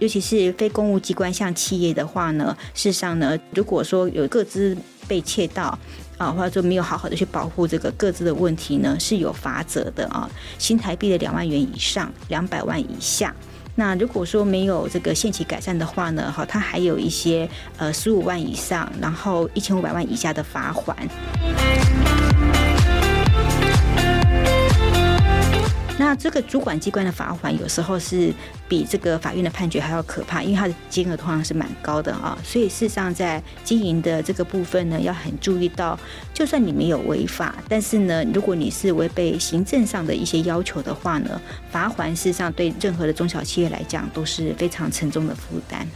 尤其是非公务机关像企业的话呢，事实上呢，如果说有各自被窃盗啊，或者说没有好好的去保护这个各自的问题呢，是有罚则的啊，新台币的两万元以上，两百万以下。那如果说没有这个限期改善的话呢，哈，它还有一些呃十五万以上，然后一千五百万以下的罚款。那这个主管机关的罚款有时候是比这个法院的判决还要可怕，因为它的金额通常是蛮高的啊。所以事实上，在经营的这个部分呢，要很注意到，就算你没有违法，但是呢，如果你是违背行政上的一些要求的话呢，罚锾事实上对任何的中小企业来讲都是非常沉重的负担。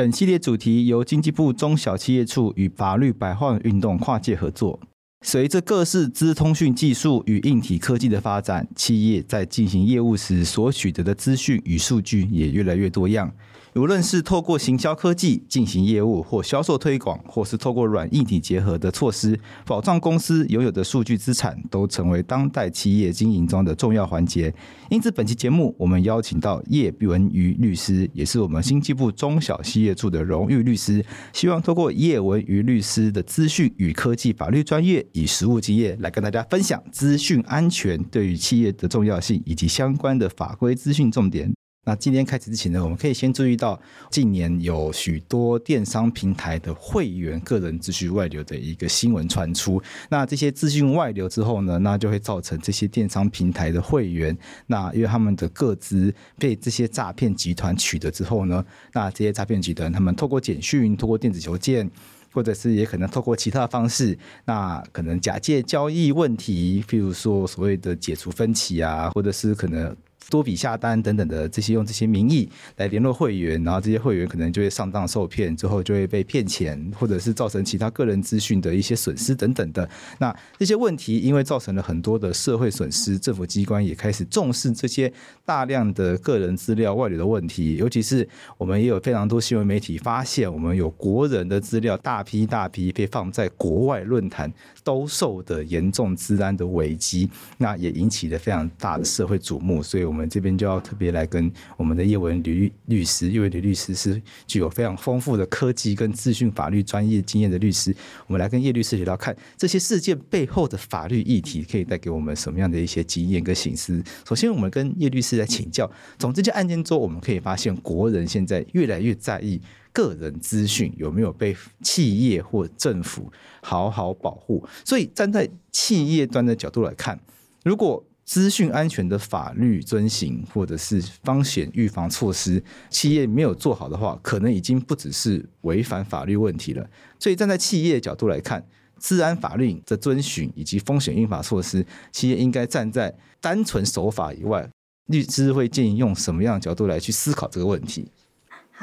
本系列主题由经济部中小企业处与法律百话运动跨界合作。随着各式资通讯技术与硬体科技的发展，企业在进行业务时所取得的资讯与数据也越来越多样。无论是透过行销科技进行业务或销售推广，或是透过软硬体结合的措施，保障公司拥有的数据资产，都成为当代企业经营中的重要环节。因此，本期节目我们邀请到叶文瑜律师，也是我们经济部中小企业处的荣誉律师，希望透过叶文瑜律师的资讯与科技法律专业以实务经验，来跟大家分享资讯安全对于企业的重要性，以及相关的法规资讯重点。那今天开始之前呢，我们可以先注意到近年有许多电商平台的会员个人资讯外流的一个新闻传出。那这些资讯外流之后呢，那就会造成这些电商平台的会员，那因为他们的个资被这些诈骗集团取得之后呢，那这些诈骗集团他们透过简讯、透过电子邮件，或者是也可能透过其他方式，那可能假借交易问题，譬如说所谓的解除分歧啊，或者是可能。多笔下单等等的这些用这些名义来联络会员，然后这些会员可能就会上当受骗，之后就会被骗钱，或者是造成其他个人资讯的一些损失等等的。那这些问题因为造成了很多的社会损失，政府机关也开始重视这些大量的个人资料外流的问题。尤其是我们也有非常多新闻媒体发现，我们有国人的资料大批大批被放在国外论坛兜售的严重资安的危机，那也引起了非常大的社会瞩目。所以，我们。我们这边就要特别来跟我们的叶文吕律师，叶文吕律师是具有非常丰富的科技跟资讯法律专业经验的律师。我们来跟叶律师聊聊看，这些事件背后的法律议题可以带给我们什么样的一些经验跟形式。首先，我们跟叶律师来请教，从这件案件中，我们可以发现，国人现在越来越在意个人资讯有没有被企业或政府好好保护。所以，站在企业端的角度来看，如果资讯安全的法律遵行，或者是风险预防措施，企业没有做好的话，可能已经不只是违反法律问题了。所以站在企业角度来看，治安法律的遵循以及风险预防措施，企业应该站在单纯守法以外，律师会建议用什么样的角度来去思考这个问题？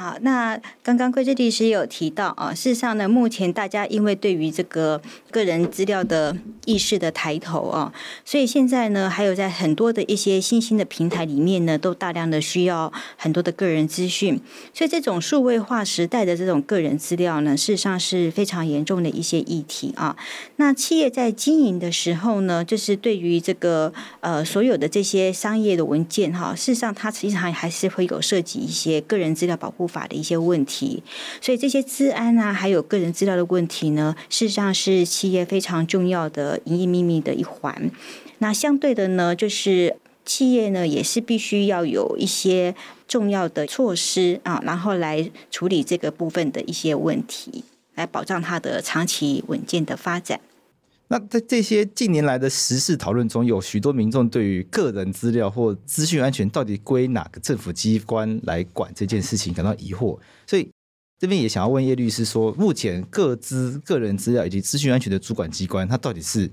好，那刚刚贵志律师有提到啊，事实上呢，目前大家因为对于这个个人资料的意识的抬头啊，所以现在呢，还有在很多的一些新兴的平台里面呢，都大量的需要很多的个人资讯，所以这种数位化时代的这种个人资料呢，事实上是非常严重的一些议题啊。那企业在经营的时候呢，就是对于这个呃所有的这些商业的文件哈，事实上它实际上还是会有涉及一些个人资料保护法的一些问题，所以这些资安啊，还有个人资料的问题呢，事实上是企业非常重要的营业秘密的一环。那相对的呢，就是企业呢也是必须要有一些重要的措施啊，然后来处理这个部分的一些问题，来保障它的长期稳健的发展。那在这些近年来的时事讨论中，有许多民众对于个人资料或资讯安全到底归哪个政府机关来管这件事情感到疑惑，所以这边也想要问叶律师说，目前各资、个人资料以及资讯安全的主管机关，它到底是？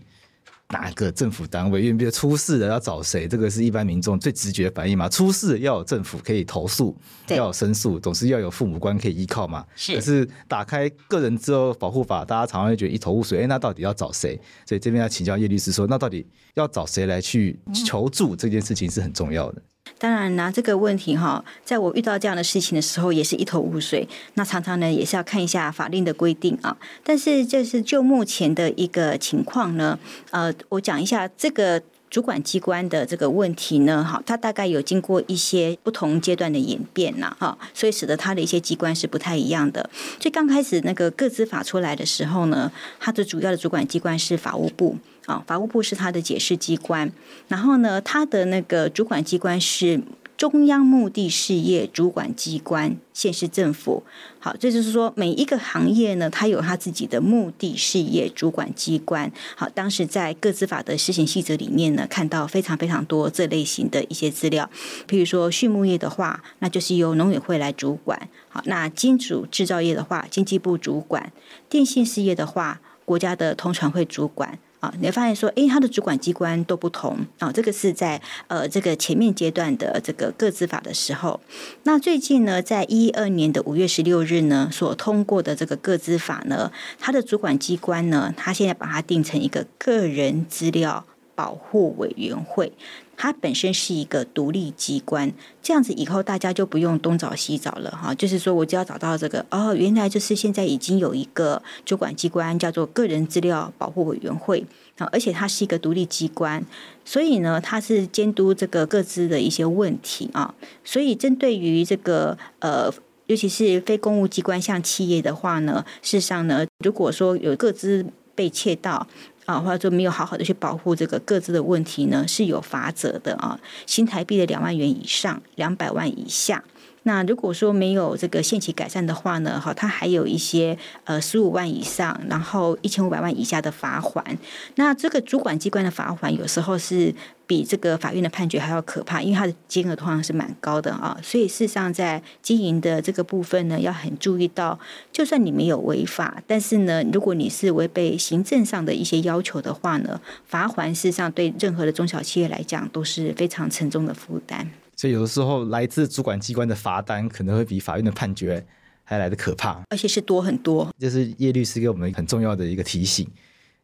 哪个政府单位？因为比如出事了要找谁？这个是一般民众最直觉反应嘛。出事要有政府可以投诉，要有申诉，总是要有父母官可以依靠嘛。是。可是打开个人之后保护法，大家常常会觉得一头雾水。哎，那到底要找谁？所以这边要请教叶律师说，那到底要找谁来去求助？这件事情是很重要的。当然呢，这个问题哈，在我遇到这样的事情的时候，也是一头雾水。那常常呢，也是要看一下法令的规定啊。但是，就是就目前的一个情况呢，呃，我讲一下这个。主管机关的这个问题呢，哈，它大概有经过一些不同阶段的演变呐，哈，所以使得它的一些机关是不太一样的。最刚开始那个个资法出来的时候呢，它的主要的主管机关是法务部啊，法务部是它的解释机关，然后呢，它的那个主管机关是。中央目的事业主管机关，县市政府，好，这就是说每一个行业呢，它有它自己的目的事业主管机关。好，当时在各资法的施行细则里面呢，看到非常非常多这类型的一些资料。譬如说畜牧业的话，那就是由农委会来主管。好，那金属制造业的话，经济部主管；电信事业的话，国家的通传会主管。你会发现说，诶，他的主管机关都不同啊。这个是在呃这个前面阶段的这个个资法的时候。那最近呢，在一二年的五月十六日呢，所通过的这个个资法呢，他的主管机关呢，他现在把它定成一个个人资料保护委员会。它本身是一个独立机关，这样子以后大家就不用东找西找了哈。就是说，我只要找到这个哦，原来就是现在已经有一个主管机关叫做个人资料保护委员会啊，而且它是一个独立机关，所以呢，它是监督这个个资的一些问题啊。所以针对于这个呃，尤其是非公务机关像企业的话呢，事实上呢，如果说有个资被窃盗，啊，或者说没有好好的去保护这个各自的问题呢，是有罚则的啊，新台币的两万元以上，两百万以下。那如果说没有这个限期改善的话呢，哈，它还有一些呃十五万以上，然后一千五百万以下的罚款。那这个主管机关的罚款有时候是比这个法院的判决还要可怕，因为它的金额通常是蛮高的啊。所以事实上在经营的这个部分呢，要很注意到，就算你没有违法，但是呢，如果你是违背行政上的一些要求的话呢，罚款事实上对任何的中小企业来讲都是非常沉重的负担。所以有的时候，来自主管机关的罚单可能会比法院的判决还来得可怕，而且是多很多。这是叶律师给我们很重要的一个提醒。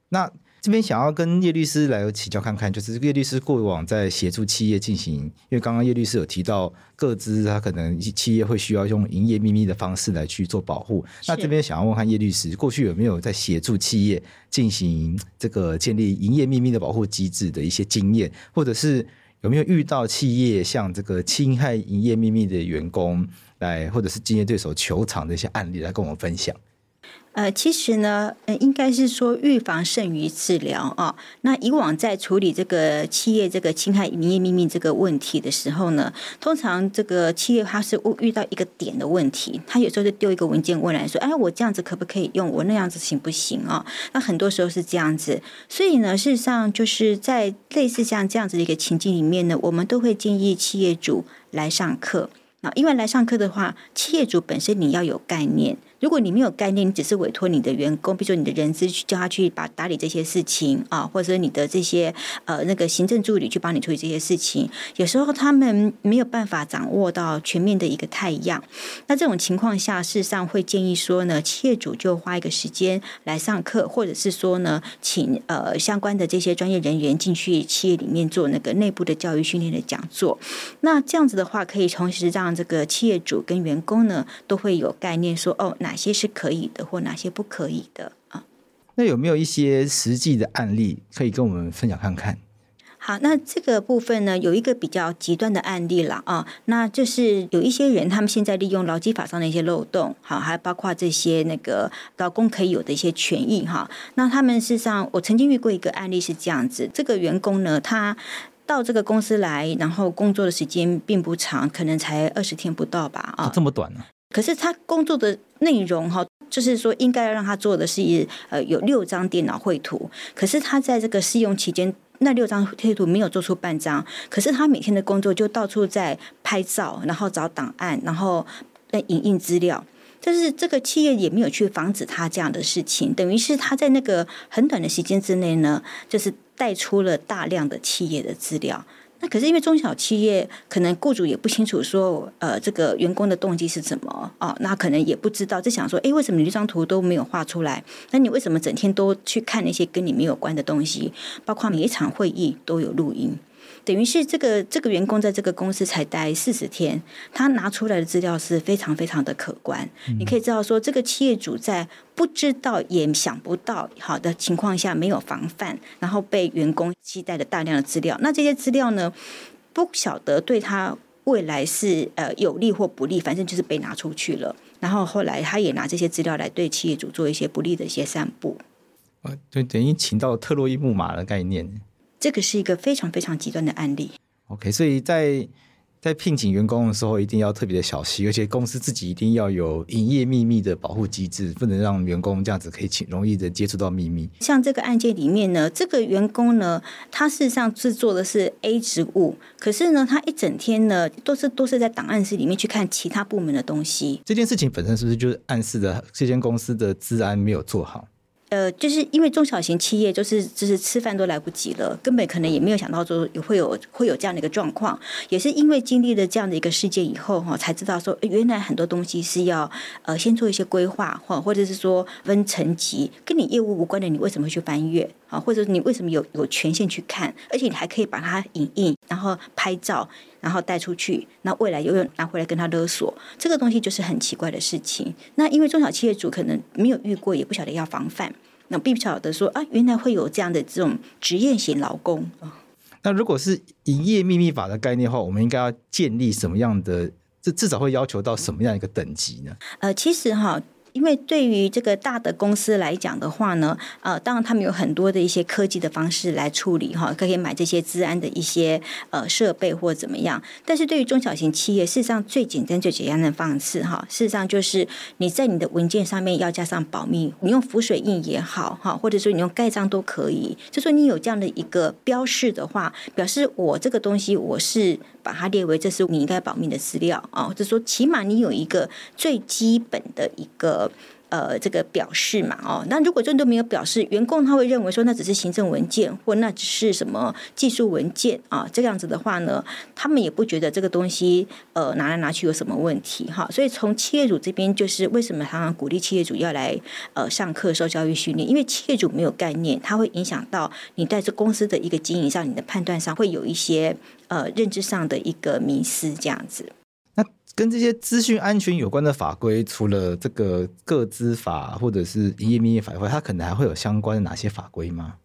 那这边想要跟叶律师来请教看看，就是叶律师过往在协助企业进行，因为刚刚叶律师有提到各资，他可能企业会需要用营业秘密的方式来去做保护。那这边想要问看叶律师，过去有没有在协助企业进行这个建立营业秘密的保护机制的一些经验，或者是？有没有遇到企业向这个侵害营业秘密的员工来，或者是竞业对手求偿的一些案例来跟我们分享？呃，其实呢，呃，应该是说预防胜于治疗啊。那以往在处理这个企业这个侵害营业秘密这个问题的时候呢，通常这个企业它是遇到一个点的问题，他有时候就丢一个文件过来说：“哎，我这样子可不可以用？我那样子行不行啊？”那很多时候是这样子。所以呢，事实上就是在类似像这样子的一个情境里面呢，我们都会建议企业主来上课。那因为来上课的话，企业主本身你要有概念。如果你没有概念，你只是委托你的员工，比如说你的人资去叫他去把打理这些事情啊，或者你的这些呃那个行政助理去帮你处理这些事情，有时候他们没有办法掌握到全面的一个太阳。那这种情况下，事实上会建议说呢，企业主就花一个时间来上课，或者是说呢，请呃相关的这些专业人员进去企业里面做那个内部的教育训练的讲座。那这样子的话，可以同时让这个企业主跟员工呢都会有概念说，哦，那哪些是可以的，或哪些不可以的啊？那有没有一些实际的案例可以跟我们分享看看？好，那这个部分呢，有一个比较极端的案例了啊，那就是有一些人，他们现在利用劳基法上的一些漏洞，好，还包括这些那个劳工可以有的一些权益哈。那他们事实上，我曾经遇过一个案例是这样子，这个员工呢，他到这个公司来，然后工作的时间并不长，可能才二十天不到吧啊，这么短呢？可是他工作的内容哈，就是说应该要让他做的是呃有六张电脑绘图，可是他在这个试用期间，那六张绘图没有做出半张，可是他每天的工作就到处在拍照，然后找档案，然后影印资料，就是这个企业也没有去防止他这样的事情，等于是他在那个很短的时间之内呢，就是带出了大量的企业的资料。那可是因为中小企业可能雇主也不清楚说，呃，这个员工的动机是什么哦？那可能也不知道，就想说，哎，为什么你这张图都没有画出来？那你为什么整天都去看那些跟你没有关的东西？包括每一场会议都有录音。等于是这个这个员工在这个公司才待四十天，他拿出来的资料是非常非常的可观。嗯、你可以知道说，这个企业主在不知道也想不到好的情况下，没有防范，然后被员工期待了大量的资料。那这些资料呢，不晓得对他未来是呃有利或不利，反正就是被拿出去了。然后后来他也拿这些资料来对企业主做一些不利的一些散布。啊，就等于请到特洛伊木马的概念。这个是一个非常非常极端的案例。OK，所以在在聘请员工的时候，一定要特别的小心，而且公司自己一定要有营业秘密的保护机制，不能让员工这样子可以轻容易的接触到秘密。像这个案件里面呢，这个员工呢，他事实上制作的是 A 职务，可是呢，他一整天呢都是都是在档案室里面去看其他部门的东西。这件事情本身是不是就是暗示的这间公司的治安没有做好？呃，就是因为中小型企业，就是就是吃饭都来不及了，根本可能也没有想到说也会有会有这样的一个状况，也是因为经历了这样的一个事件以后哈，才知道说原来很多东西是要呃先做一些规划或或者是说分层级，跟你业务无关的，你为什么会去翻阅？啊？或者你为什么有有权限去看？而且你还可以把它影印，然后拍照，然后带出去，那未来又又拿回来跟他勒索，这个东西就是很奇怪的事情。那因为中小企业主可能没有遇过，也不晓得要防范。那并不晓得说啊，原来会有这样的这种职业型劳工啊。那如果是营业秘密法的概念的话，我们应该要建立什么样的？这至少会要求到什么样一个等级呢？呃，其实哈。因为对于这个大的公司来讲的话呢，呃，当然他们有很多的一些科技的方式来处理哈，可以买这些治安的一些呃设备或怎么样。但是对于中小型企业，事实上最简单最简单的方式哈，事实上就是你在你的文件上面要加上保密，你用浮水印也好哈，或者说你用盖章都可以。就说你有这样的一个标示的话，表示我这个东西我是把它列为这是你应该保密的资料啊，或者说起码你有一个最基本的一个。呃，这个表示嘛，哦，那如果真的没有表示，员工他会认为说那只是行政文件，或那只是什么技术文件啊，这样子的话呢，他们也不觉得这个东西呃拿来拿去有什么问题哈。所以从企业主这边，就是为什么常常鼓励企业主要来呃上课受教育训练，因为企业主没有概念，它会影响到你在这公司的一个经营上，你的判断上会有一些呃认知上的一个迷失这样子。跟这些资讯安全有关的法规，除了这个个资法或者是营业秘密法以外，它可能还会有相关的哪些法规吗？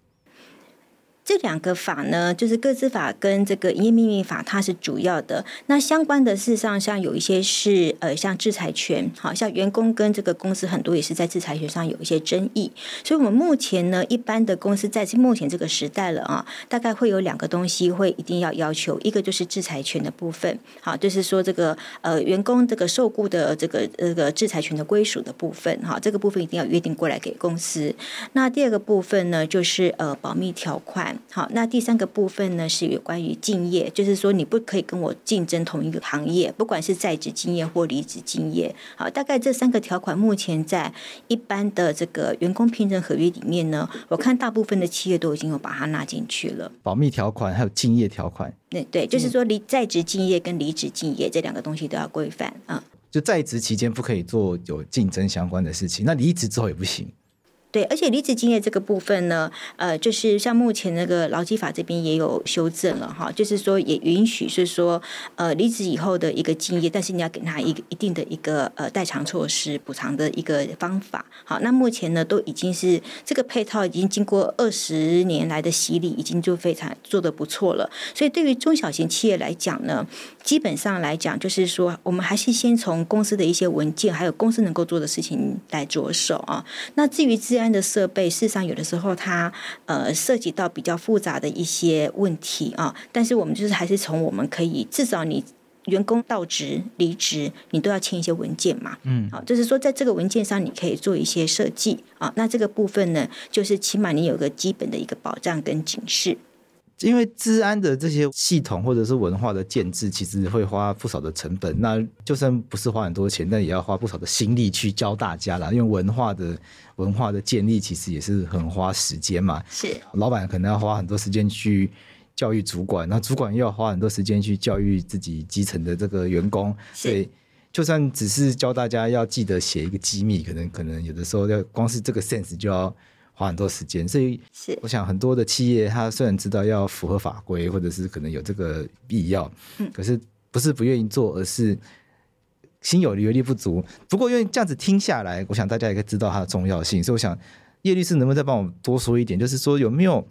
这两个法呢，就是个资法跟这个营业秘密法，它是主要的。那相关的事实上，像有一些是呃，像制裁权，好像员工跟这个公司很多也是在制裁权上有一些争议。所以，我们目前呢，一般的公司在目前这个时代了啊，大概会有两个东西会一定要要求，一个就是制裁权的部分，好，就是说这个呃员工这个受雇的这个这个制裁权的归属的部分，哈，这个部分一定要约定过来给公司。那第二个部分呢，就是呃保密条款。好，那第三个部分呢，是有关于敬业，就是说你不可以跟我竞争同一个行业，不管是在职敬业或离职敬业。好，大概这三个条款目前在一般的这个员工聘任合约里面呢，我看大部分的企业都已经有把它纳进去了。保密条款还有敬业条款，对对，就是说离在职敬业跟离职敬业这两个东西都要规范啊。就在职期间不可以做有竞争相关的事情，那离职之后也不行。对，而且离职竞业这个部分呢，呃，就是像目前那个劳基法这边也有修正了哈，就是说也允许是说，呃，离职以后的一个竞业，但是你要给他一个一定的一个呃代偿措施补偿的一个方法。好，那目前呢都已经是这个配套已经经过二十年来的洗礼，已经就非常做得不错了。所以对于中小型企业来讲呢，基本上来讲就是说，我们还是先从公司的一些文件，还有公司能够做的事情来着手啊。那至于自然安的设备，事实上有的时候它呃涉及到比较复杂的一些问题啊，但是我们就是还是从我们可以至少你员工到职离职，你都要签一些文件嘛，嗯，好，就是说在这个文件上你可以做一些设计啊，那这个部分呢，就是起码你有个基本的一个保障跟警示。因为治安的这些系统或者是文化的建制，其实会花不少的成本。那就算不是花很多钱，但也要花不少的心力去教大家啦。因为文化的文化的建立，其实也是很花时间嘛。是，老板可能要花很多时间去教育主管，那主管又要花很多时间去教育自己基层的这个员工。所以，就算只是教大家要记得写一个机密，可能可能有的时候要光是这个 sense 就要。花很多时间。所以，是我想很多的企业，他虽然知道要符合法规，或者是可能有这个必要，嗯，可是不是不愿意做，而是心有余力不足。不过，因为这样子听下来，我想大家也可以知道它的重要性。所以，我想叶律师能不能再帮我多说一点，就是说有没有？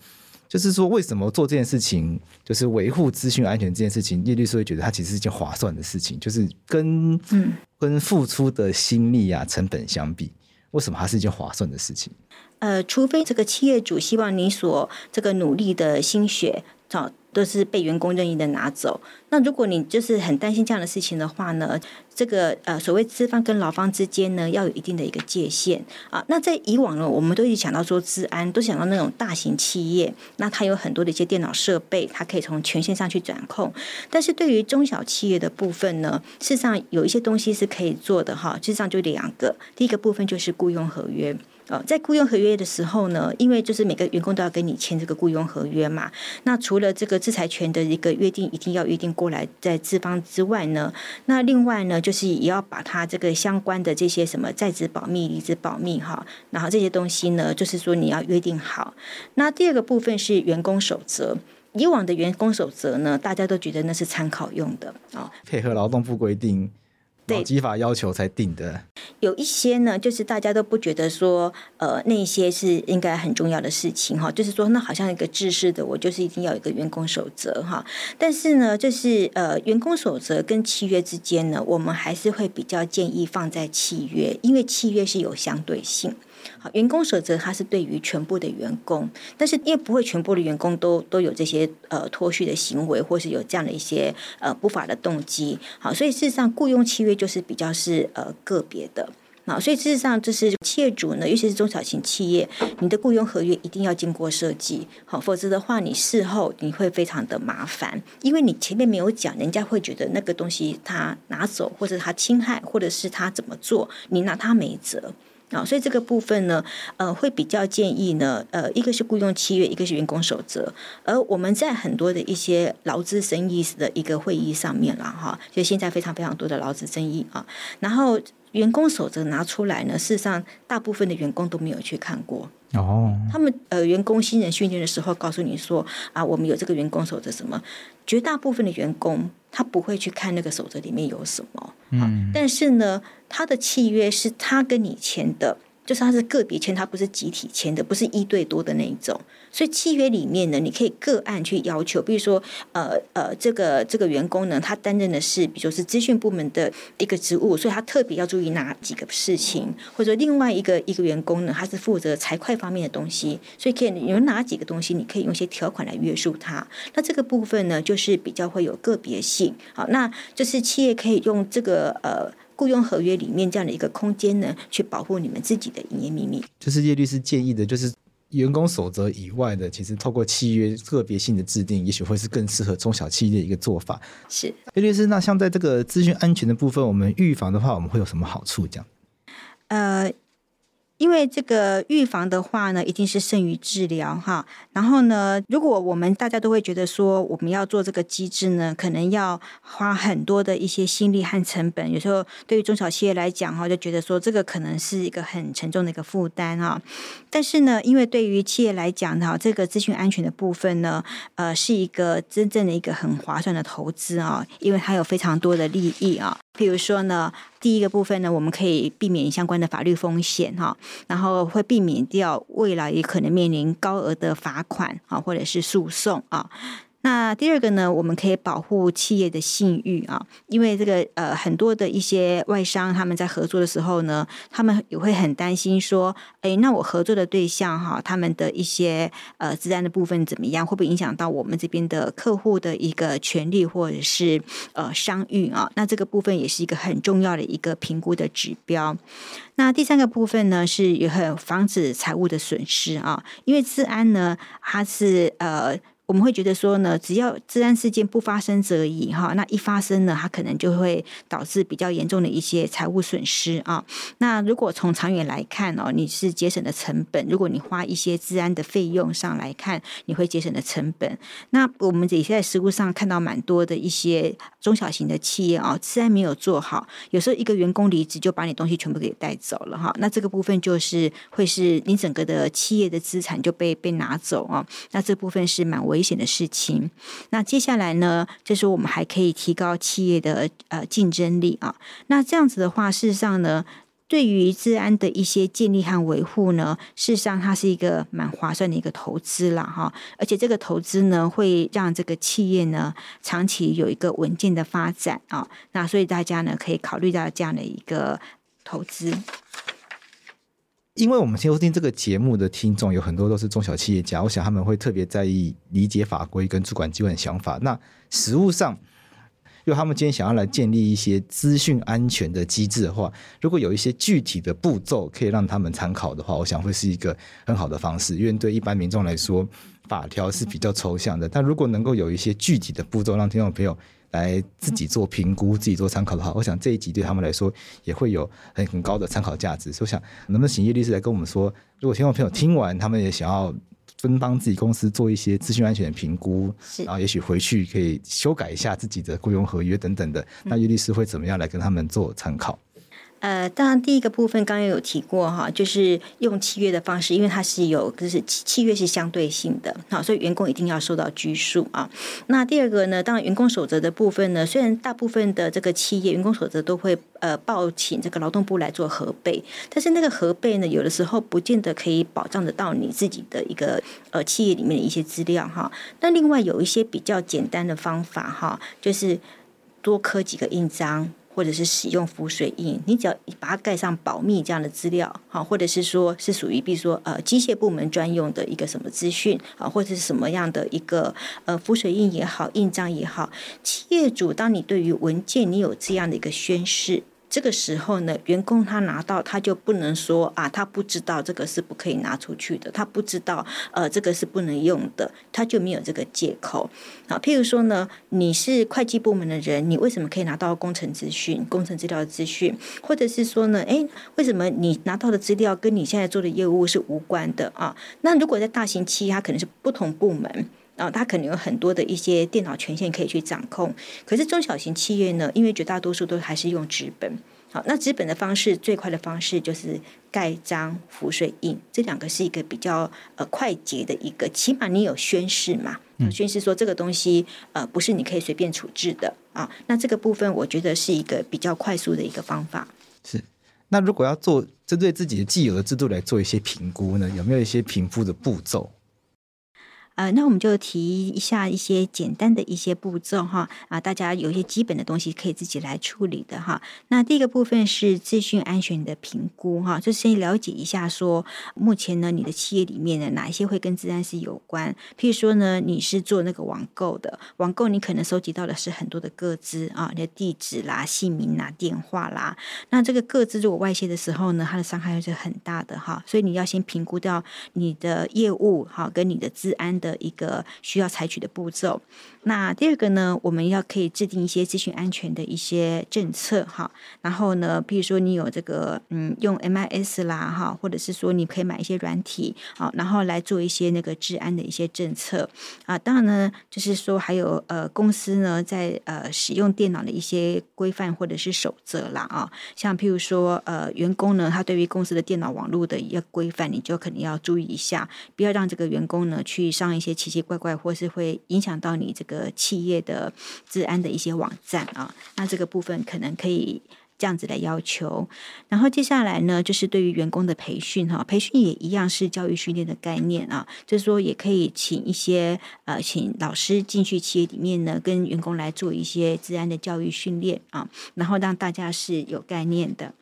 就是说，为什么做这件事情，就是维护资讯安全这件事情，叶律师会觉得它其实是一件划算的事情，就是跟嗯跟付出的心力啊成本相比，为什么还是一件划算的事情？呃，除非这个企业主希望你所这个努力的心血，找。都是被员工任意的拿走。那如果你就是很担心这样的事情的话呢，这个呃所谓资方跟劳方之间呢，要有一定的一个界限啊。那在以往呢，我们都一直想到说资安，都想到那种大型企业，那它有很多的一些电脑设备，它可以从权限上去掌控。但是对于中小企业的部分呢，事实上有一些东西是可以做的哈。事实上就两个，第一个部分就是雇佣合约。呃，在雇佣合约的时候呢，因为就是每个员工都要跟你签这个雇佣合约嘛。那除了这个制裁权的一个约定，一定要约定过来在资方之外呢，那另外呢，就是也要把它这个相关的这些什么在职保密、离职保密哈，然后这些东西呢，就是说你要约定好。那第二个部分是员工守则，以往的员工守则呢，大家都觉得那是参考用的啊，配合劳动部规定。劳基法要求才定的，有一些呢，就是大家都不觉得说，呃，那些是应该很重要的事情哈，就是说，那好像一个制式的，我就是一定要有一个员工守则哈。但是呢，就是呃，员工守则跟契约之间呢，我们还是会比较建议放在契约，因为契约是有相对性。好，员工守则它是对于全部的员工，但是因为不会全部的员工都都有这些呃脱序的行为，或是有这样的一些呃不法的动机。好，所以事实上雇佣契约就是比较是呃个别的。好，所以事实上就是企业主呢，尤其是中小型企业，你的雇佣合约一定要经过设计，好，否则的话你事后你会非常的麻烦，因为你前面没有讲，人家会觉得那个东西他拿走，或者他侵害，或者是他怎么做，你拿他没辙。啊，所以这个部分呢，呃，会比较建议呢，呃，一个是雇佣契约，一个是员工守则。而我们在很多的一些劳资争议的一个会议上面了哈，就现在非常非常多的劳资争议啊，然后员工守则拿出来呢，事实上大部分的员工都没有去看过。哦，他们呃，员工新人训练的时候告诉你说啊，我们有这个员工守则什么，绝大部分的员工他不会去看那个守则里面有什么。嗯，但是呢，他的契约是他跟你签的。就是他是个别签，他不是集体签的，不是一对多的那一种。所以契约里面呢，你可以个案去要求，比如说，呃呃，这个这个员工呢，他担任的是，比如说是资讯部门的一个职务，所以他特别要注意哪几个事情，或者另外一个一个员工呢，他是负责财会方面的东西，所以可以有哪几个东西，你可以用一些条款来约束他。那这个部分呢，就是比较会有个别性。好，那就是企业可以用这个呃。雇佣合约里面这样的一个空间呢，去保护你们自己的营业秘密。就是叶律师建议的，就是员工守则以外的，其实透过契约个别性的制定，也许会是更适合中小企业的一个做法。是叶律师，那像在这个资讯安全的部分，我们预防的话，我们会有什么好处？这样？呃。因为这个预防的话呢，一定是胜于治疗哈。然后呢，如果我们大家都会觉得说，我们要做这个机制呢，可能要花很多的一些心力和成本。有时候对于中小企业来讲哈，就觉得说这个可能是一个很沉重的一个负担哈。但是呢，因为对于企业来讲哈，这个资讯安全的部分呢，呃，是一个真正的一个很划算的投资啊，因为它有非常多的利益啊。比如说呢，第一个部分呢，我们可以避免相关的法律风险哈，然后会避免掉未来也可能面临高额的罚款啊，或者是诉讼啊。那第二个呢，我们可以保护企业的信誉啊，因为这个呃很多的一些外商他们在合作的时候呢，他们也会很担心说，哎，那我合作的对象哈，他们的一些呃治安的部分怎么样，会不会影响到我们这边的客户的一个权利或者是呃商誉啊？那这个部分也是一个很重要的一个评估的指标。那第三个部分呢，是也很防止财务的损失啊，因为治安呢，它是呃。我们会觉得说呢，只要治安事件不发生则已哈，那一发生呢，它可能就会导致比较严重的一些财务损失啊。那如果从长远来看哦，你是节省的成本。如果你花一些治安的费用上来看，你会节省的成本。那我们也在实务上看到蛮多的一些中小型的企业啊，治安没有做好，有时候一个员工离职就把你东西全部给带走了哈。那这个部分就是会是你整个的企业的资产就被被拿走啊。那这部分是蛮危危险的事情。那接下来呢，就是我们还可以提高企业的呃竞争力啊。那这样子的话，事实上呢，对于治安的一些建立和维护呢，事实上它是一个蛮划算的一个投资了哈。而且这个投资呢，会让这个企业呢长期有一个稳健的发展啊。那所以大家呢可以考虑到这样的一个投资。因为我们收听这个节目的听众有很多都是中小企业家，我想他们会特别在意理解法规跟主管机关的想法。那实务上，因为他们今天想要来建立一些资讯安全的机制的话，如果有一些具体的步骤可以让他们参考的话，我想会是一个很好的方式。因为对一般民众来说，法条是比较抽象的，但如果能够有一些具体的步骤，让听众朋友。来自己做评估，自己做参考的话，我想这一集对他们来说也会有很很高的参考价值。所以我想，能不能请叶律师来跟我们说，如果听众朋友听完，他们也想要分帮自己公司做一些资讯安全的评估，然后也许回去可以修改一下自己的雇佣合约等等的，那叶律师会怎么样来跟他们做参考？呃，当然，第一个部分刚刚有提过哈，就是用契约的方式，因为它是有，就是契约是相对性的，好，所以员工一定要受到拘束啊。那第二个呢，当然员工守则的部分呢，虽然大部分的这个企业员工守则都会呃报请这个劳动部来做核备，但是那个核备呢，有的时候不见得可以保障得到你自己的一个呃企业里面的一些资料哈。那另外有一些比较简单的方法哈，就是多刻几个印章。或者是使用浮水印，你只要把它盖上保密这样的资料，好，或者是说是属于比如说呃机械部门专用的一个什么资讯啊，或者是什么样的一个呃浮水印也好，印章也好，企业主当你对于文件你有这样的一个宣誓。这个时候呢，员工他拿到他就不能说啊，他不知道这个是不可以拿出去的，他不知道呃这个是不能用的，他就没有这个借口。好，譬如说呢，你是会计部门的人，你为什么可以拿到工程资讯、工程资料的资讯？或者是说呢，哎，为什么你拿到的资料跟你现在做的业务是无关的啊？那如果在大型企业，它可能是不同部门。啊，他可能有很多的一些电脑权限可以去掌控，可是中小型企业呢，因为绝大多数都还是用纸本，好，那纸本的方式最快的方式就是盖章、浮水印，这两个是一个比较呃快捷的一个，起码你有宣誓嘛，宣誓说这个东西呃不是你可以随便处置的。啊，那这个部分我觉得是一个比较快速的一个方法。是，那如果要做针对自己的既有的制度来做一些评估呢，有没有一些评估的步骤？呃，那我们就提一下一些简单的一些步骤哈啊，大家有一些基本的东西可以自己来处理的哈。那第一个部分是资讯安全的评估哈，就先了解一下说，目前呢你的企业里面的哪一些会跟治安是有关？譬如说呢，你是做那个网购的，网购你可能收集到的是很多的个资啊，你的地址啦、姓名啦、电话啦，那这个个资如果外泄的时候呢，它的伤害是很大的哈，所以你要先评估掉你的业务哈跟你的治安的一个需要采取的步骤。那第二个呢，我们要可以制定一些资讯安全的一些政策哈。然后呢，比如说你有这个嗯，用 MIS 啦哈，或者是说你可以买一些软体啊，然后来做一些那个治安的一些政策啊。当然呢，就是说还有呃公司呢在呃使用电脑的一些规范或者是守则啦啊。像譬如说呃员工呢，他对于公司的电脑网络的一个规范，你就肯定要注意一下，不要让这个员工呢去上一些奇奇怪怪或是会影响到你这个。企业的治安的一些网站啊，那这个部分可能可以这样子来要求。然后接下来呢，就是对于员工的培训哈，培训也一样是教育训练的概念啊，就是说也可以请一些呃，请老师进去企业里面呢，跟员工来做一些治安的教育训练啊，然后让大家是有概念的。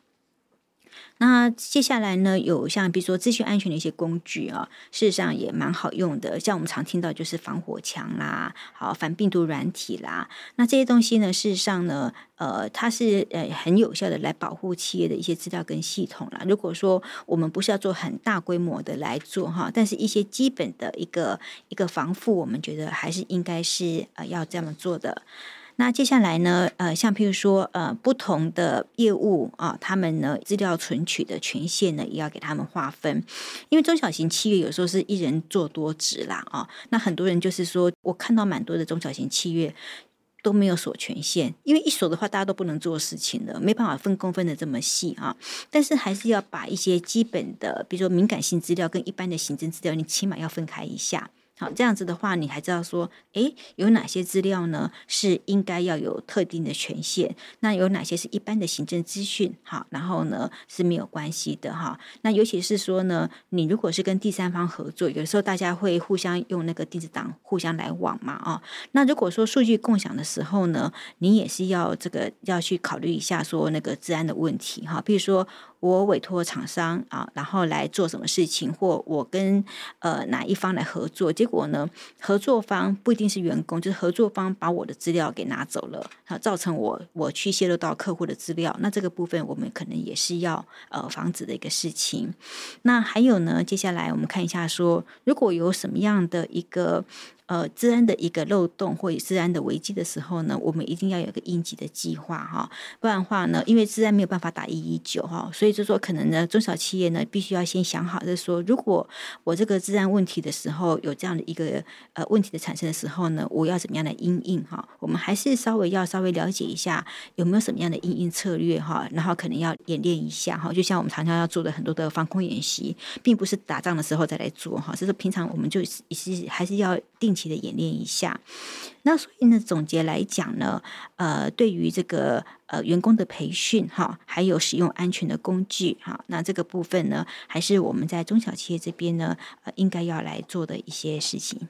那接下来呢，有像比如说资讯安全的一些工具啊，事实上也蛮好用的。像我们常听到就是防火墙啦，好反病毒软体啦，那这些东西呢，事实上呢，呃，它是呃很有效的来保护企业的一些资料跟系统啦。如果说我们不是要做很大规模的来做哈，但是一些基本的一个一个防护，我们觉得还是应该是呃要这么做的。那接下来呢，呃，像譬如说，呃，不同的业务啊，他们呢资料存取的权限呢，也要给他们划分。因为中小型企业有时候是一人做多职啦，啊，那很多人就是说，我看到蛮多的中小型企业都没有锁权限，因为一锁的话，大家都不能做事情了，没办法分工分得这么细啊。但是还是要把一些基本的，比如说敏感性资料跟一般的行政资料，你起码要分开一下。好，这样子的话，你还知道说，诶，有哪些资料呢？是应该要有特定的权限？那有哪些是一般的行政资讯？好，然后呢是没有关系的哈。那尤其是说呢，你如果是跟第三方合作，有时候大家会互相用那个电子档互相来往嘛啊。那如果说数据共享的时候呢，你也是要这个要去考虑一下说那个治安的问题哈。比如说。我委托厂商啊，然后来做什么事情，或我跟呃哪一方来合作，结果呢，合作方不一定是员工，就是合作方把我的资料给拿走了，啊，造成我我去泄露到客户的资料，那这个部分我们可能也是要呃防止的一个事情。那还有呢，接下来我们看一下说，如果有什么样的一个。呃，治安的一个漏洞或者治安的危机的时候呢，我们一定要有一个应急的计划哈，不然的话呢，因为治安没有办法打一一九哈，所以就说可能呢，中小企业呢必须要先想好，就是说，如果我这个治安问题的时候有这样的一个呃问题的产生的时候呢，我要怎么样的因应哈？我们还是稍微要稍微了解一下有没有什么样的因应策略哈，然后可能要演练一下哈，就像我们常常要做的很多的防空演习，并不是打仗的时候再来做哈，就是平常我们就也是还是要定。期的演练一下，那所以呢，总结来讲呢，呃，对于这个呃员工的培训哈，还有使用安全的工具哈，那这个部分呢，还是我们在中小企业这边呢，呃，应该要来做的一些事情。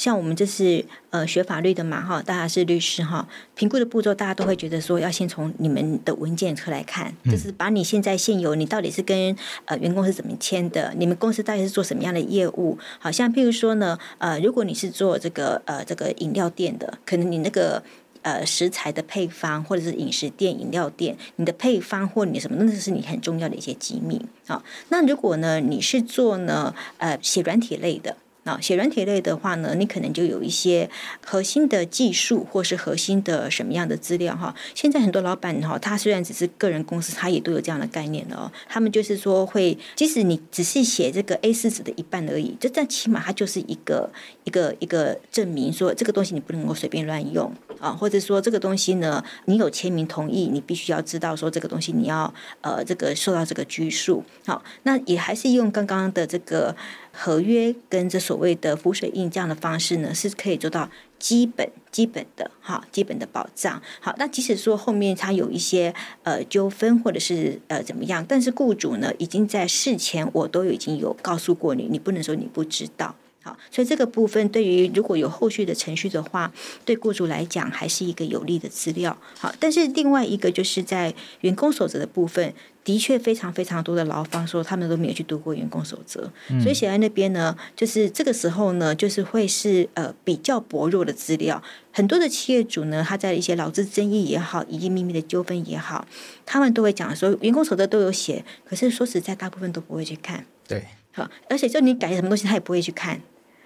像我们这是呃学法律的嘛哈，大家是律师哈，评估的步骤大家都会觉得说要先从你们的文件出来看，就是把你现在现有你到底是跟呃员工是怎么签的，你们公司到底是做什么样的业务？好像譬如说呢，呃，如果你是做这个呃这个饮料店的，可能你那个呃食材的配方或者是饮食店、饮料店，你的配方或你什么，那是你很重要的一些机密啊。那如果呢你是做呢呃写软体类的。那写软体类的话呢，你可能就有一些核心的技术，或是核心的什么样的资料哈。现在很多老板哈，他虽然只是个人公司，他也都有这样的概念了哦。他们就是说会，即使你只是写这个 A 四纸的一半而已，就但起码它就是一个一个一个证明，说这个东西你不能够随便乱用啊，或者说这个东西呢，你有签名同意，你必须要知道说这个东西你要呃这个受到这个拘束。好，那也还是用刚刚的这个。合约跟这所谓的浮水印这样的方式呢，是可以做到基本基本的哈，基本的保障。好，那即使说后面他有一些呃纠纷或者是呃怎么样，但是雇主呢已经在事前我都已经有告诉过你，你不能说你不知道。好，所以这个部分对于如果有后续的程序的话，对雇主来讲还是一个有利的资料。好，但是另外一个就是在员工守则的部分，的确非常非常多的劳方说他们都没有去读过员工守则，嗯、所以写在那边呢，就是这个时候呢，就是会是呃比较薄弱的资料。很多的企业主呢，他在一些劳资争议也好，以及秘密的纠纷也好，他们都会讲说员工守则都有写，可是说实在，大部分都不会去看。对，好，而且就你改什么东西，他也不会去看。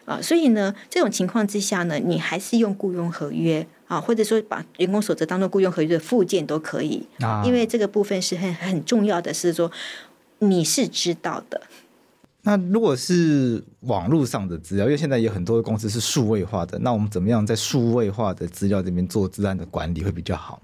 啊，所以呢，这种情况之下呢，你还是用雇佣合约啊，或者说把员工守则当做雇佣合约的附件都可以啊，因为这个部分是很很重要的，是说你是知道的。那如果是网络上的资料，因为现在有很多的公司是数位化的，那我们怎么样在数位化的资料这边做资安的管理会比较好？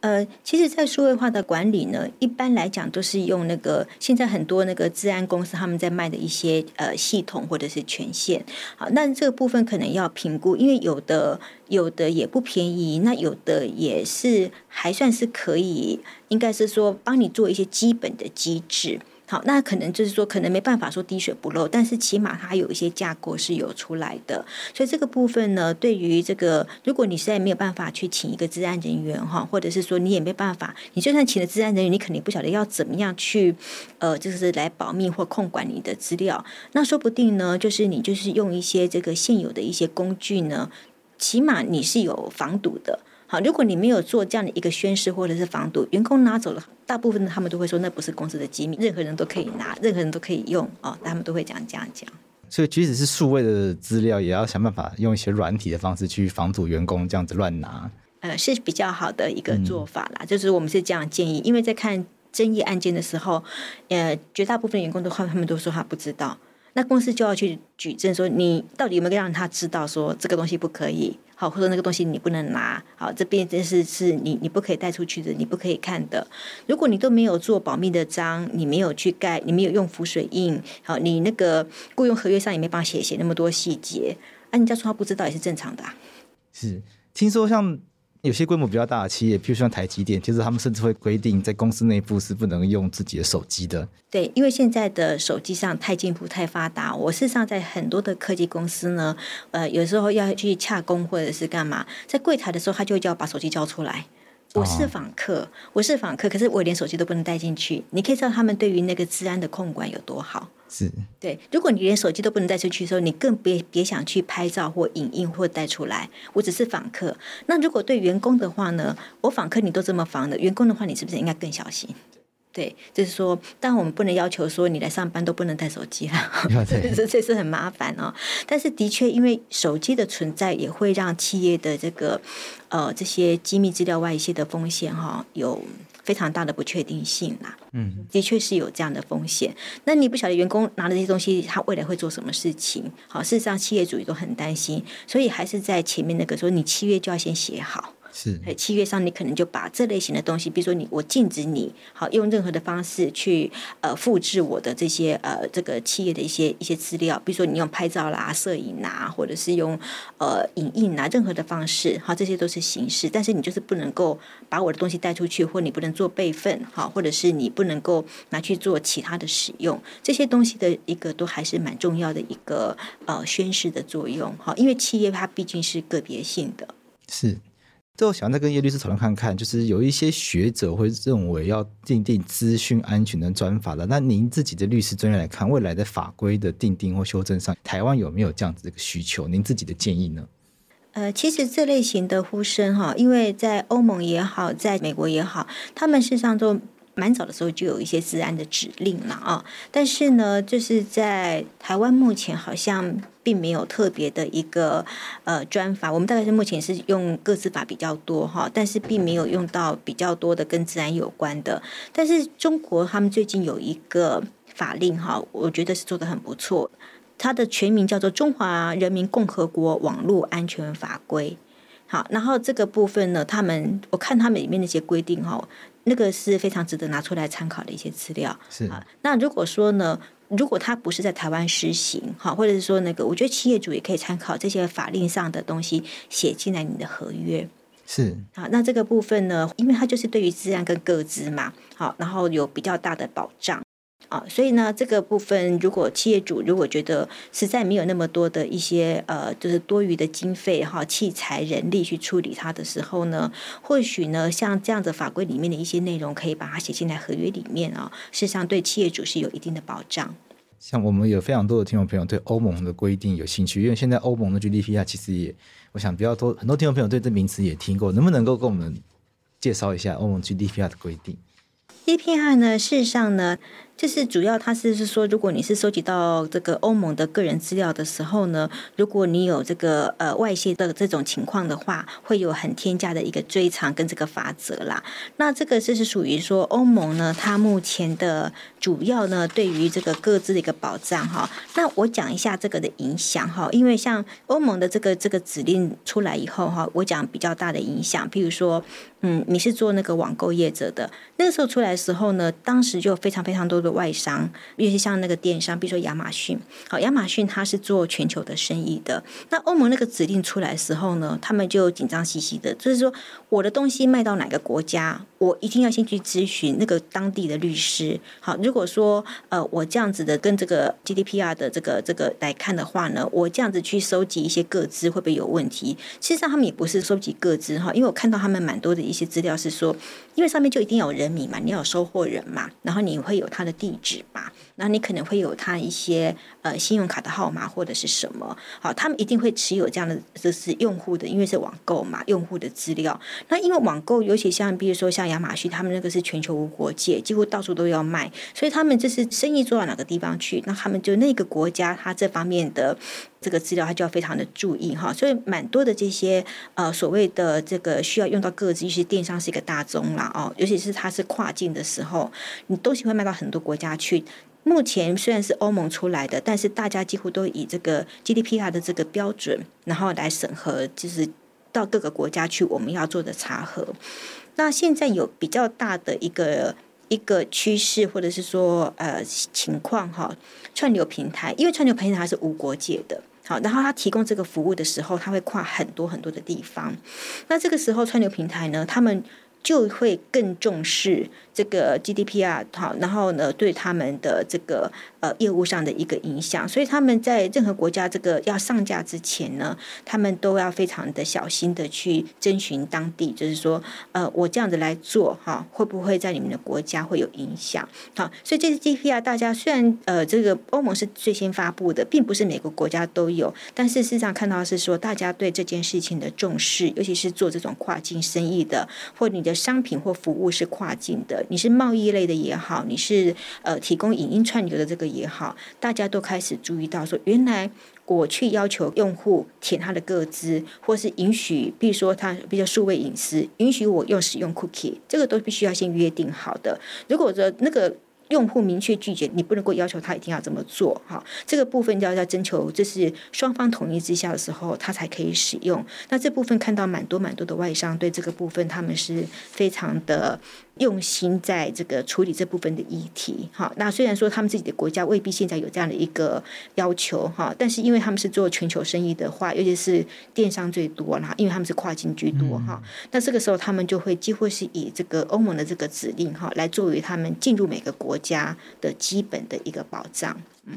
呃，其实，在数位化的管理呢，一般来讲都是用那个现在很多那个治安公司他们在卖的一些呃系统或者是权限。好，那这个部分可能要评估，因为有的有的也不便宜，那有的也是还算是可以，应该是说帮你做一些基本的机制。好，那可能就是说，可能没办法说滴水不漏，但是起码它有一些架构是有出来的。所以这个部分呢，对于这个，如果你实在没有办法去请一个治安人员哈，或者是说你也没办法，你就算请了治安人员，你肯定不晓得要怎么样去，呃，就是来保密或控管你的资料。那说不定呢，就是你就是用一些这个现有的一些工具呢，起码你是有防堵的。好，如果你没有做这样的一个宣誓或者是防堵，员工拿走了，大部分他们都会说那不是公司的机密，任何人都可以拿，任何人都可以用哦，他们都会这样这样讲。所以即使是数位的资料，也要想办法用一些软体的方式去防阻员工这样子乱拿。呃，是比较好的一个做法啦，嗯、就是我们是这样建议，因为在看争议案件的时候，呃，绝大部分员工都他们都说他不知道。那公司就要去举证，说你到底有没有让他知道，说这个东西不可以，好，或者那个东西你不能拿，好，这边这是是你你不可以带出去的，你不可以看的。如果你都没有做保密的章，你没有去盖，你没有用浮水印，好，你那个雇佣合约上也没办法写写那么多细节，啊，人家说他不知道也是正常的啊。是，听说像。有些规模比较大的企业，譬如像台积电，其实他们甚至会规定，在公司内部是不能用自己的手机的。对，因为现在的手机上太进步、太发达。我事实上在很多的科技公司呢，呃，有时候要去洽工或者是干嘛，在柜台的时候，他就会叫我把手机交出来。我是访客，我是访客，可是我连手机都不能带进去。你可以知道他们对于那个治安的控管有多好。是，对。如果你连手机都不能带出去的时候，你更别别想去拍照或影印或带出来。我只是访客。那如果对员工的话呢？我访客你都这么防的，员工的话你是不是应该更小心？对，就是说，但我们不能要求说你来上班都不能带手机了，这这是很麻烦哦。但是的确，因为手机的存在也会让企业的这个呃这些机密资料外泄的风险哈、哦、有非常大的不确定性啦。嗯，的确是有这样的风险。那你不晓得员工拿了这些东西，他未来会做什么事情？好，事实上企业主也都很担心，所以还是在前面那个说，你七月就要先写好。是，契约上你可能就把这类型的东西，比如说你我禁止你好用任何的方式去呃复制我的这些呃这个企业的一些一些资料，比如说你用拍照啦、摄影啦，或者是用呃影印啊，任何的方式，好，这些都是形式，但是你就是不能够把我的东西带出去，或你不能做备份，好，或者是你不能够拿去做其他的使用，这些东西的一个都还是蛮重要的一个呃宣誓的作用，好，因为企业它毕竟是个别性的，是。最后想再跟叶律师讨论看看，就是有一些学者会认为要订定资讯安全的专法了。那您自己的律师专业来看，未来的法规的定定或修正上，台湾有没有这样子的一个需求？您自己的建议呢？呃，其实这类型的呼声哈，因为在欧盟也好，在美国也好，他们事实上都。蛮早的时候就有一些治安的指令了啊，但是呢，就是在台湾目前好像并没有特别的一个呃专法，我们大概是目前是用个资法比较多哈，但是并没有用到比较多的跟治安有关的。但是中国他们最近有一个法令哈，我觉得是做得很不错，它的全名叫做《中华人民共和国网络安全法规》。好，然后这个部分呢，他们我看他们里面那些规定哈。那个是非常值得拿出来参考的一些资料。是啊，那如果说呢，如果他不是在台湾实行，哈，或者是说那个，我觉得企业主也可以参考这些法令上的东西写进来你的合约。是啊，那这个部分呢，因为它就是对于自然跟个资嘛，好，然后有比较大的保障。啊，所以呢，这个部分如果企业主如果觉得实在没有那么多的一些呃，就是多余的经费哈、器材、人力去处理它的时候呢，或许呢，像这样的法规里面的一些内容，可以把它写进来合约里面啊，事实上对企业主是有一定的保障。像我们有非常多的听众朋友对欧盟的规定有兴趣，因为现在欧盟的 GDPR 其实也，我想比较多很多听众朋友对这名词也听过，能不能够跟我们介绍一下欧盟 GDPR 的规定？GDPR 呢，事实上呢。就是主要，它是是说，如果你是收集到这个欧盟的个人资料的时候呢，如果你有这个呃外泄的这种情况的话，会有很天价的一个追偿跟这个罚则啦。那这个就是属于说欧盟呢，它目前的主要呢对于这个各自的一个保障哈。那我讲一下这个的影响哈，因为像欧盟的这个这个指令出来以后哈，我讲比较大的影响，譬如说，嗯，你是做那个网购业者的，那个时候出来的时候呢，当时就有非常非常多的。外商，尤其像那个电商，比如说亚马逊。好，亚马逊它是做全球的生意的。那欧盟那个指令出来的时候呢，他们就紧张兮兮的，就是说我的东西卖到哪个国家，我一定要先去咨询那个当地的律师。好，如果说呃我这样子的跟这个 GDPR 的这个这个来看的话呢，我这样子去收集一些个资会不会有问题？事实上他们也不是收集个资哈，因为我看到他们蛮多的一些资料是说，因为上面就一定有人名嘛，你有收货人嘛，然后你会有他的地址嘛，那你可能会有他一些呃信用卡的号码或者是什么，好，他们一定会持有这样的就是用户的，因为是网购嘛，用户的资料。那因为网购，尤其像比如说像亚马逊，他们那个是全球无国界，几乎到处都要卖，所以他们就是生意做到哪个地方去，那他们就那个国家他这方面的。这个资料他就要非常的注意哈，所以蛮多的这些呃所谓的这个需要用到个资，其实电商是一个大宗啦哦，尤其是它是跨境的时候，你东西会卖到很多国家去。目前虽然是欧盟出来的，但是大家几乎都以这个 GDPR 的这个标准，然后来审核，就是到各个国家去我们要做的查核。那现在有比较大的一个一个趋势，或者是说呃情况哈，串流平台，因为串流平台它是无国界的。好，然后他提供这个服务的时候，他会跨很多很多的地方。那这个时候，串流平台呢，他们就会更重视。这个 GDPR 好，然后呢，对他们的这个呃业务上的一个影响，所以他们在任何国家这个要上架之前呢，他们都要非常的小心的去征询当地，就是说，呃，我这样子来做哈，会不会在你们的国家会有影响？好，所以这个 GDPR 大家虽然呃这个欧盟是最先发布的，并不是每个国家都有，但事实上看到是说，大家对这件事情的重视，尤其是做这种跨境生意的，或你的商品或服务是跨境的。你是贸易类的也好，你是呃提供影音串流的这个也好，大家都开始注意到说，原来我去要求用户填他的个资，或是允许，比如说他比较数位隐私，允许我用使用 cookie，这个都必须要先约定好的。如果说那个。用户明确拒绝，你不能够要求他一定要这么做哈。这个部分要在征求，这是双方同意之下的时候，他才可以使用。那这部分看到蛮多蛮多的外商对这个部分，他们是非常的用心在这个处理这部分的议题哈。那虽然说他们自己的国家未必现在有这样的一个要求哈，但是因为他们是做全球生意的话，尤其是电商最多啦，因为他们是跨境居多哈。那这个时候他们就会几乎是以这个欧盟的这个指令哈，来作为他们进入每个国家的基本的一个保障，嗯，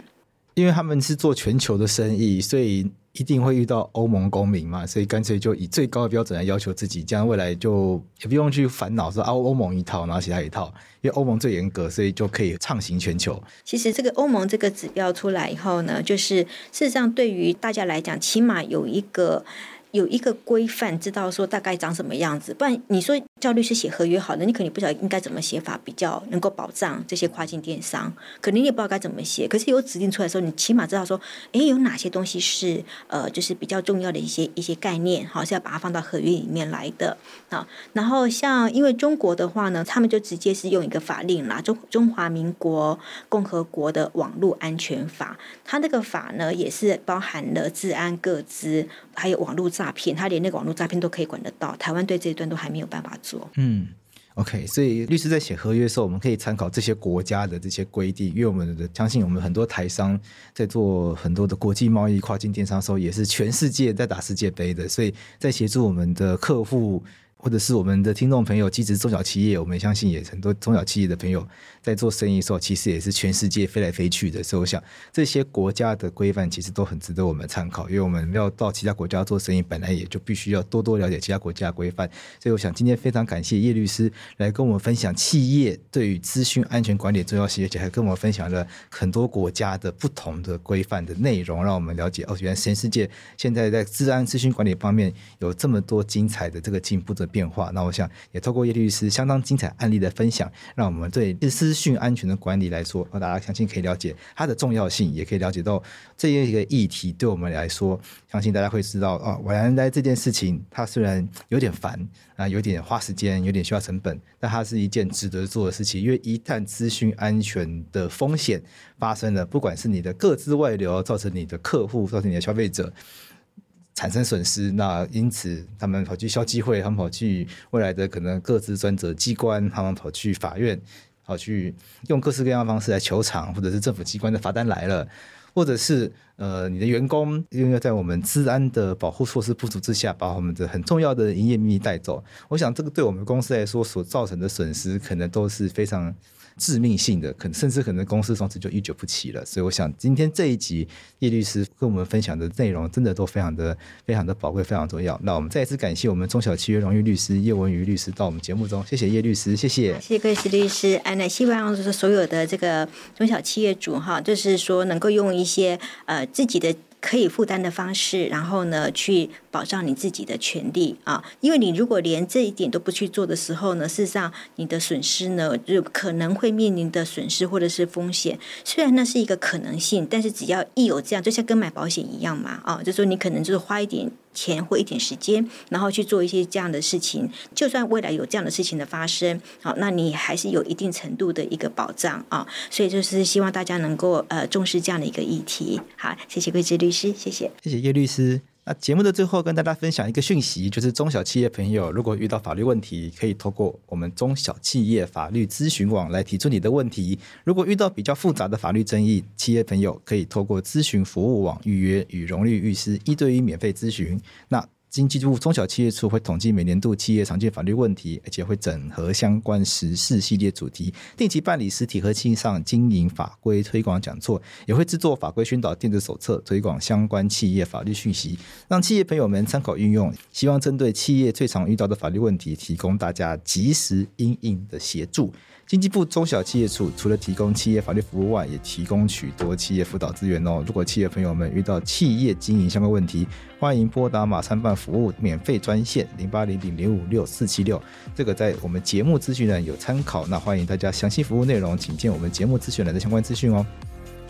因为他们是做全球的生意，所以一定会遇到欧盟公民嘛，所以干脆就以最高的标准来要求自己，这样未来就也不用去烦恼说啊欧盟一套，然后其他一套，因为欧盟最严格，所以就可以畅行全球。其实这个欧盟这个指标出来以后呢，就是事实上对于大家来讲，起码有一个。有一个规范，知道说大概长什么样子，不然你说叫律师写合约好的，你肯定不晓得应该怎么写法比较能够保障这些跨境电商，可能你也不知道该怎么写。可是有指定出来的时候，你起码知道说，哎，有哪些东西是呃，就是比较重要的一些一些概念，好，是要把它放到合约里面来的啊。然后像因为中国的话呢，他们就直接是用一个法令啦，中中华民国共和国的网络安全法，它那个法呢也是包含了治安、各资，还有网络诈骗，他连那个网络诈骗都可以管得到。台湾对这一段都还没有办法做。嗯，OK，所以律师在写合约的时候，我们可以参考这些国家的这些规定，因为我们的相信我们很多台商在做很多的国际贸易、跨境电商的时候，也是全世界在打世界杯的，所以在协助我们的客户。或者是我们的听众朋友，即使中小企业，我们相信也很多中小企业的朋友在做生意的时候，其实也是全世界飞来飞去的。所以我想，这些国家的规范其实都很值得我们参考，因为我们要到其他国家做生意，本来也就必须要多多了解其他国家规范。所以我想今天非常感谢叶律师来跟我们分享企业对于资讯安全管理的重要性，而且还跟我们分享了很多国家的不同的规范的内容，让我们了解哦，原来全世界现在在治安资讯管理方面有这么多精彩的这个进步的变化，那我想也透过叶律师相当精彩案例的分享，让我们对资讯安全的管理来说，大家相信可以了解它的重要性，也可以了解到这一个议题对我们来说，相信大家会知道啊，原来这件事情它虽然有点烦啊，有点花时间，有点需要成本，但它是一件值得做的事情，因为一旦资讯安全的风险发生了，不管是你的个资外流，造成你的客户，造成你的消费者。产生损失，那因此他们跑去消基会，他们跑去未来的可能各自专责机关，他们跑去法院，跑去用各式各样的方式来求偿，或者是政府机关的罚单来了，或者是呃你的员工因为在我们治安的保护措施不足之下，把我们的很重要的营业秘密带走，我想这个对我们公司来说所造成的损失，可能都是非常。致命性的，可能甚至可能公司从此就一蹶不起了。所以我想今天这一集叶律师跟我们分享的内容，真的都非常的非常的宝贵，非常重要。那我们再一次感谢我们中小企业荣誉律师叶文瑜律师到我们节目中，谢谢叶律师，谢谢，谢谢各位律师。哎，那希望就是所有的这个中小企业主哈，就是说能够用一些呃自己的。可以负担的方式，然后呢，去保障你自己的权利啊！因为你如果连这一点都不去做的时候呢，事实上你的损失呢，就可能会面临的损失或者是风险。虽然那是一个可能性，但是只要一有这样，就像跟买保险一样嘛啊，就说你可能就是花一点。钱或一点时间，然后去做一些这样的事情，就算未来有这样的事情的发生，好，那你还是有一定程度的一个保障啊。所以就是希望大家能够呃重视这样的一个议题。好，谢谢桂枝律师，谢谢，谢谢叶律师。那节目的最后跟大家分享一个讯息，就是中小企业朋友如果遇到法律问题，可以透过我们中小企业法律咨询网来提出你的问题。如果遇到比较复杂的法律争议，企业朋友可以透过咨询服务网预约与荣誉律师一对一免费咨询。那经济部中小企业处会统计每年度企业常见法律问题，而且会整合相关时事系列主题，定期办理实体和线上经营法规推广讲座，也会制作法规宣导电子手册，推广相关企业法律讯息，让企业朋友们参考运用。希望针对企业最常遇到的法律问题，提供大家及时应应的协助。经济部中小企业处除了提供企业法律服务外，也提供许多企业辅导资源哦。如果企业朋友们遇到企业经营相关问题，欢迎拨打马三办服务免费专线零八零零零五六四七六，这个在我们节目资讯栏有参考。那欢迎大家详细服务内容，请见我们节目资讯栏的相关资讯哦。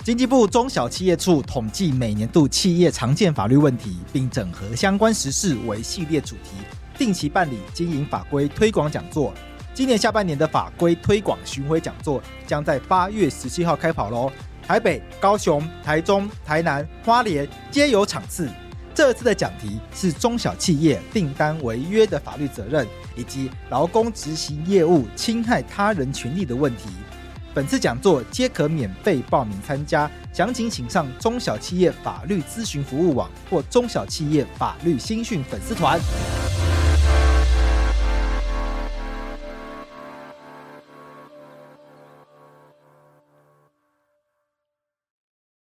经济部中小企业处统计每年度企业常见法律问题，并整合相关实事为系列主题，定期办理经营法规推广讲座。今年下半年的法规推广巡回讲座将在八月十七号开跑喽！台北、高雄、台中、台南、花莲皆有场次。这次的讲题是中小企业订单违约的法律责任，以及劳工执行业务侵害他人权利的问题。本次讲座皆可免费报名参加，详情请上中小企业法律咨询服务网或中小企业法律新讯粉丝团。